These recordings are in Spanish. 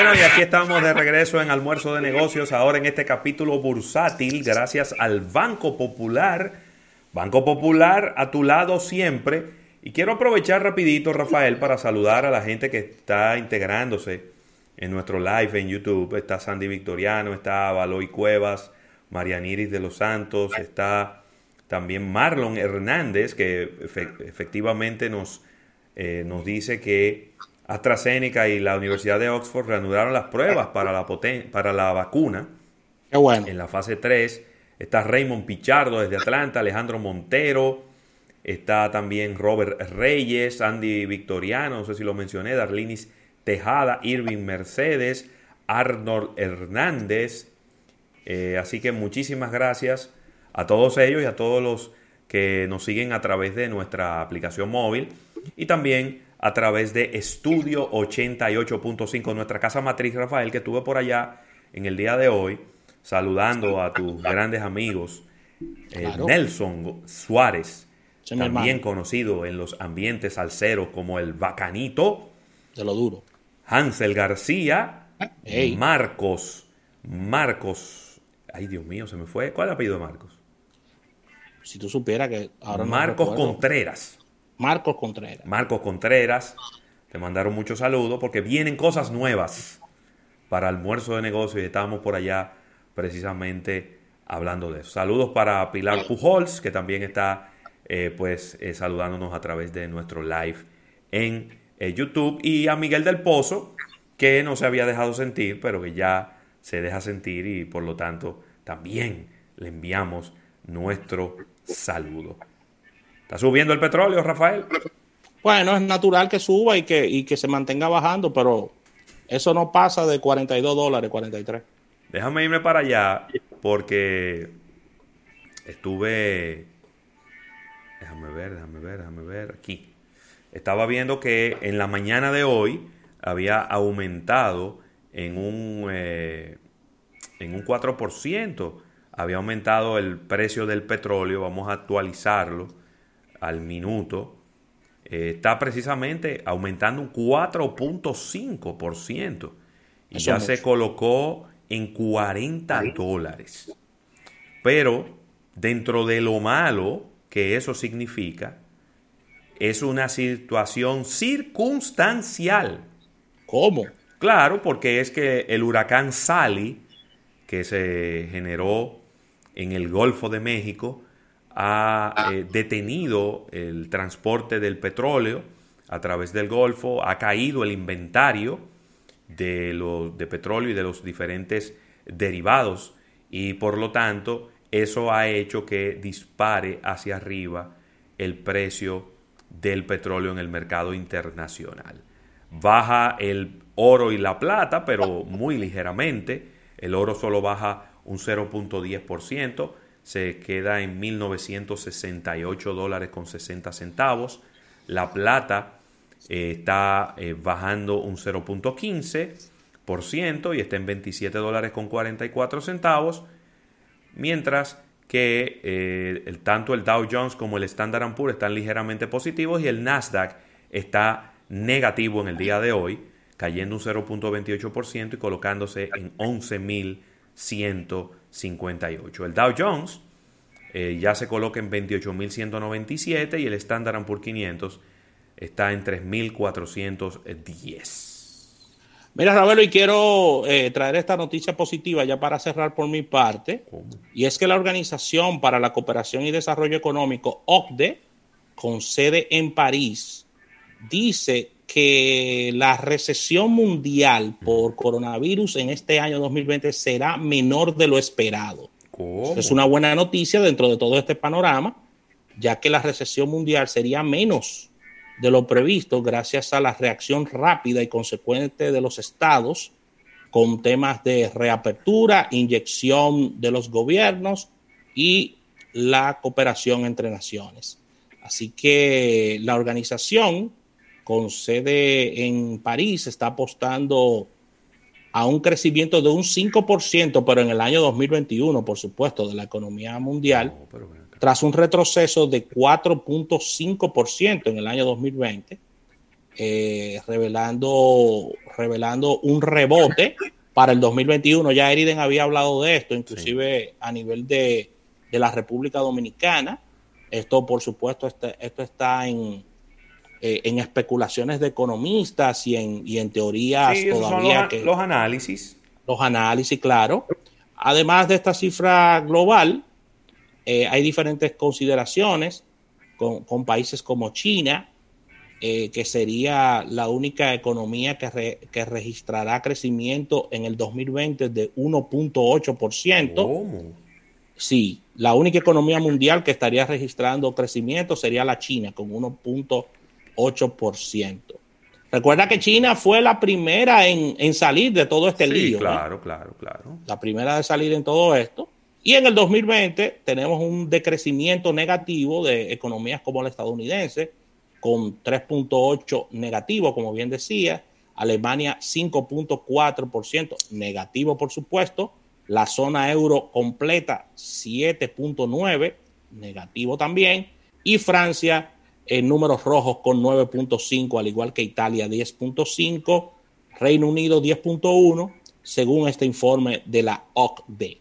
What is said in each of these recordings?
Bueno, y aquí estamos de regreso en Almuerzo de Negocios, ahora en este capítulo bursátil, gracias al Banco Popular. Banco Popular a tu lado siempre. Y quiero aprovechar rapidito, Rafael, para saludar a la gente que está integrándose en nuestro live en YouTube. Está Sandy Victoriano, está Valoy Cuevas, Marianiris de los Santos, está también Marlon Hernández, que efectivamente nos, eh, nos dice que AstraZeneca y la Universidad de Oxford reanudaron las pruebas para la, para la vacuna. Qué bueno. En la fase 3 está Raymond Pichardo desde Atlanta, Alejandro Montero, está también Robert Reyes, Andy Victoriano, no sé si lo mencioné, Darlinis Tejada, Irving Mercedes, Arnold Hernández. Eh, así que muchísimas gracias a todos ellos y a todos los que nos siguen a través de nuestra aplicación móvil y también a través de Estudio 88.5, nuestra casa matriz, Rafael, que estuve por allá en el día de hoy, saludando a tus grandes amigos, eh, Nelson Suárez, también conocido en los ambientes salseros como el Bacanito. De lo duro. Hansel García, Marcos, Marcos, ay Dios mío, se me fue. ¿Cuál es el apellido de Marcos? Si tú supieras que ahora Marcos Contreras. Marcos Contreras. Marcos Contreras, te mandaron muchos saludos porque vienen cosas nuevas para almuerzo de negocios y estábamos por allá precisamente hablando de eso. Saludos para Pilar Pujols, que también está eh, pues eh, saludándonos a través de nuestro live en eh, YouTube y a Miguel del Pozo, que no se había dejado sentir, pero que ya se deja sentir y por lo tanto también le enviamos nuestro saludo. ¿Está subiendo el petróleo, Rafael? Bueno, es natural que suba y que, y que se mantenga bajando, pero eso no pasa de 42 dólares, 43. Déjame irme para allá porque estuve... Déjame ver, déjame ver, déjame ver. Aquí. Estaba viendo que en la mañana de hoy había aumentado en un, eh, en un 4%. Había aumentado el precio del petróleo. Vamos a actualizarlo al minuto eh, está precisamente aumentando un 4.5% y ya se colocó en 40 dólares. Pero dentro de lo malo que eso significa, es una situación circunstancial. ¿Cómo? Claro, porque es que el huracán Sally, que se generó en el Golfo de México, ha eh, detenido el transporte del petróleo a través del Golfo, ha caído el inventario de, los, de petróleo y de los diferentes derivados y por lo tanto eso ha hecho que dispare hacia arriba el precio del petróleo en el mercado internacional. Baja el oro y la plata, pero muy ligeramente. El oro solo baja un 0.10%, se queda en 1968 dólares con 60 centavos. La plata eh, está eh, bajando un 0.15% y está en 27 dólares con 44 centavos. Mientras que eh, el, tanto el Dow Jones como el Standard Poor's están ligeramente positivos y el Nasdaq está negativo en el día de hoy, cayendo un 0.28% y colocándose en 11.100 58. El Dow Jones eh, ya se coloca en 28.197 y el Standard Poor's 500 está en 3.410. Mira, Ravelo, y quiero eh, traer esta noticia positiva ya para cerrar por mi parte. Y es que la Organización para la Cooperación y Desarrollo Económico, OCDE, con sede en París, dice que la recesión mundial por coronavirus en este año 2020 será menor de lo esperado. Es una buena noticia dentro de todo este panorama, ya que la recesión mundial sería menos de lo previsto gracias a la reacción rápida y consecuente de los estados con temas de reapertura, inyección de los gobiernos y la cooperación entre naciones. Así que la organización con sede en París está apostando a un crecimiento de un 5%, pero en el año 2021, por supuesto, de la economía mundial, tras un retroceso de 4.5% en el año 2020, eh, revelando, revelando un rebote para el 2021. Ya Eriden había hablado de esto, inclusive a nivel de, la República Dominicana. Esto, por supuesto, este, esto está en, eh, en especulaciones de economistas y en, y en teorías todavía los, que... Los análisis. Los análisis, claro. Además de esta cifra global, eh, hay diferentes consideraciones con, países como China, eh, que sería la única economía que, que, registrará crecimiento en el 2020 de 1.8%. ¿Cómo? Sí, la única economía mundial que estaría registrando crecimiento sería la China, con 1.8%. 8%. Recuerda que China fue la primera en, salir de todo este lío. Claro, claro, claro. La primera de salir en todo esto. Y en el 2020 tenemos un decrecimiento negativo de economías como la estadounidense, con 3.8 negativo, como bien decía. Alemania 5.4% negativo, por supuesto. La zona euro completa 7.9 negativo también. Y Francia en números rojos con 9.5, al igual que Italia 10.5, Reino Unido 10.1, según este informe de la OCDE.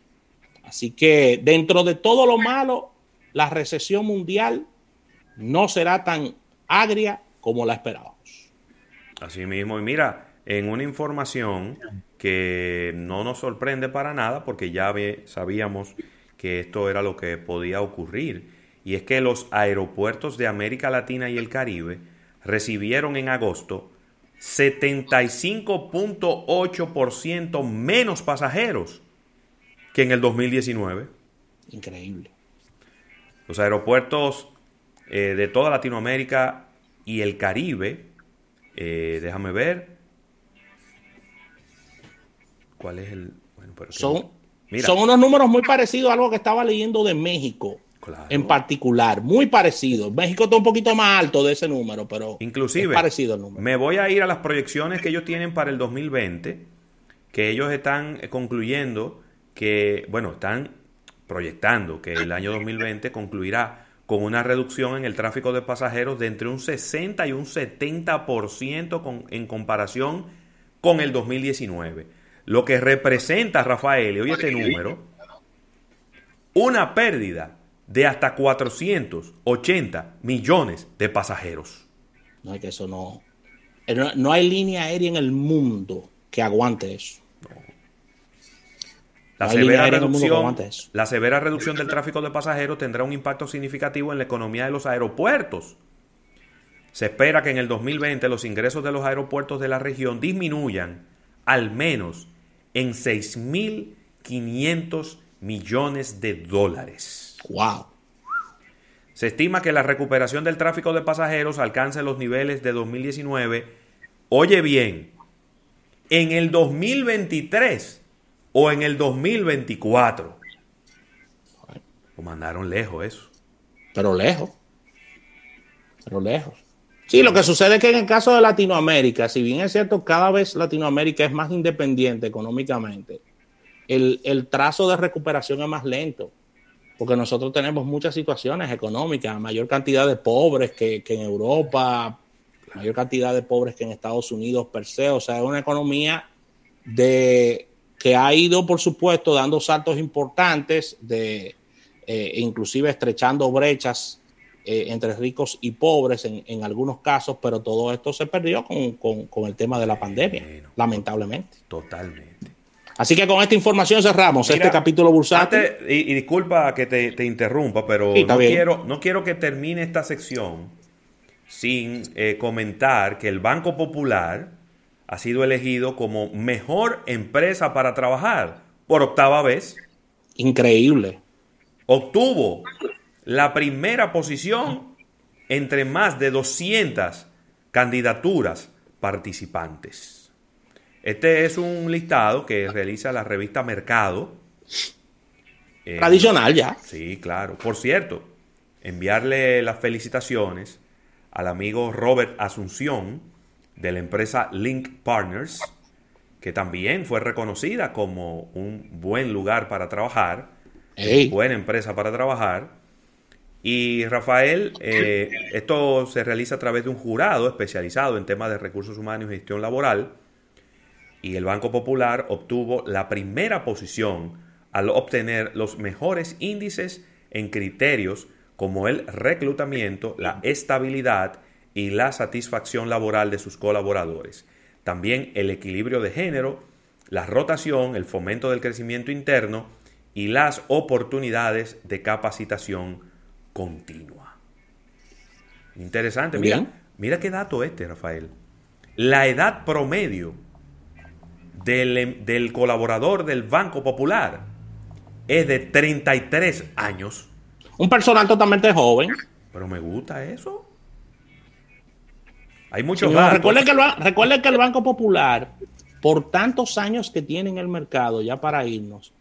Así que dentro de todo lo malo, la recesión mundial no será tan agria como la esperábamos. Así mismo, y mira, en una información que no nos sorprende para nada, porque ya sabíamos que esto era lo que podía ocurrir y es que los aeropuertos de América Latina y el Caribe recibieron en agosto 75.8% menos pasajeros que en el 2019. Increíble. Los aeropuertos eh, de toda Latinoamérica y el Caribe, eh, déjame ver. ¿Cuál es el...? son, son unos números muy parecidos a algo que estaba leyendo de México en particular, muy parecido. México está un poquito más alto de ese número, pero inclusive parecido el número. Me voy a ir a las proyecciones que ellos tienen para el 2020, que ellos están eh, concluyendo que, bueno, están proyectando que el año 2020 concluirá con una reducción en el tráfico de pasajeros de entre un 60 y un 70% con, en comparación con el 2019. Lo que representa, Rafael, oye este número, una pérdida de hasta 480 millones de pasajeros. No hay que eso no, no. hay línea aérea en el mundo que aguante eso. La, severa reducción, la severa reducción del tráfico de pasajeros tendrá un impacto significativo en la economía de los aeropuertos. Se espera que en el 2020 los ingresos de los aeropuertos de la región disminuyan al menos en 6.500 millones de dólares. Wow. Se estima que la recuperación del tráfico de pasajeros alcance los niveles de 2019. Oye bien, en el 2023 o en el 2024. Lo mandaron lejos eso. Pero lejos. Pero lejos. Sí, lo que sucede es que en el caso de Latinoamérica, si bien es cierto, cada vez Latinoamérica es más independiente económicamente, el, el trazo de recuperación es más lento porque nosotros tenemos muchas situaciones económicas, mayor cantidad de pobres que, en Europa, mayor cantidad de pobres que en Estados Unidos per se, o sea, es una economía de que ha ido, por supuesto, dando saltos importantes, de eh, inclusive estrechando brechas eh, entre ricos y pobres en, algunos casos, pero todo esto se perdió con, el tema de la pandemia, lamentablemente. Totalmente. Así que con esta información cerramos este capítulo bursátil. y, disculpa que te, interrumpa, pero no, quiero, no quiero que termine esta sección sin eh, comentar que el Banco Popular ha sido elegido como mejor empresa para trabajar por octava vez. Increíble. Obtuvo la primera posición entre más de 200 candidaturas participantes. Este es un listado que realiza la revista Mercado. Eh, Tradicional ya. Sí, claro. Por cierto, enviarle las felicitaciones al amigo Robert Asunción de la empresa Link Partners, que también fue reconocida como un buen lugar para trabajar, buena empresa para trabajar. Y Rafael, eh, esto se realiza a través de un jurado especializado en temas de recursos humanos y gestión laboral. Y el Banco Popular obtuvo la primera posición al obtener los mejores índices en criterios como el reclutamiento, la estabilidad y la satisfacción laboral de sus colaboradores. También el equilibrio de género, la rotación, el fomento del crecimiento interno y las oportunidades de capacitación continua. Interesante, mira, mira qué dato este, Rafael. La edad promedio del, del colaborador del Banco Popular es de 33 años. Un personal totalmente joven. Pero me gusta eso. Hay muchos datos. Recuerden que, el, recuerden que el Banco Popular, por tantos años que tiene en el mercado, ya para irnos,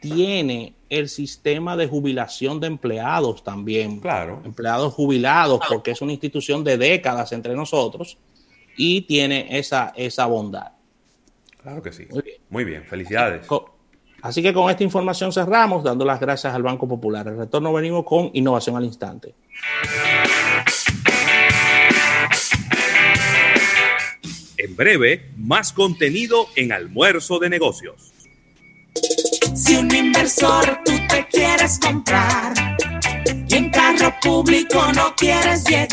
tiene el sistema de jubilación de empleados también. Claro. Empleados jubilados, porque es una institución de décadas entre nosotros y tiene esa, esa bondad. Claro que sí. Muy bien, felicidades. Así que con esta información cerramos, dando las gracias al Banco Popular. El retorno venimos con innovación al instante. En breve, más contenido en almuerzo de negocios. Si un inversor tú te quieres comprar y en carro público no quieres llegar.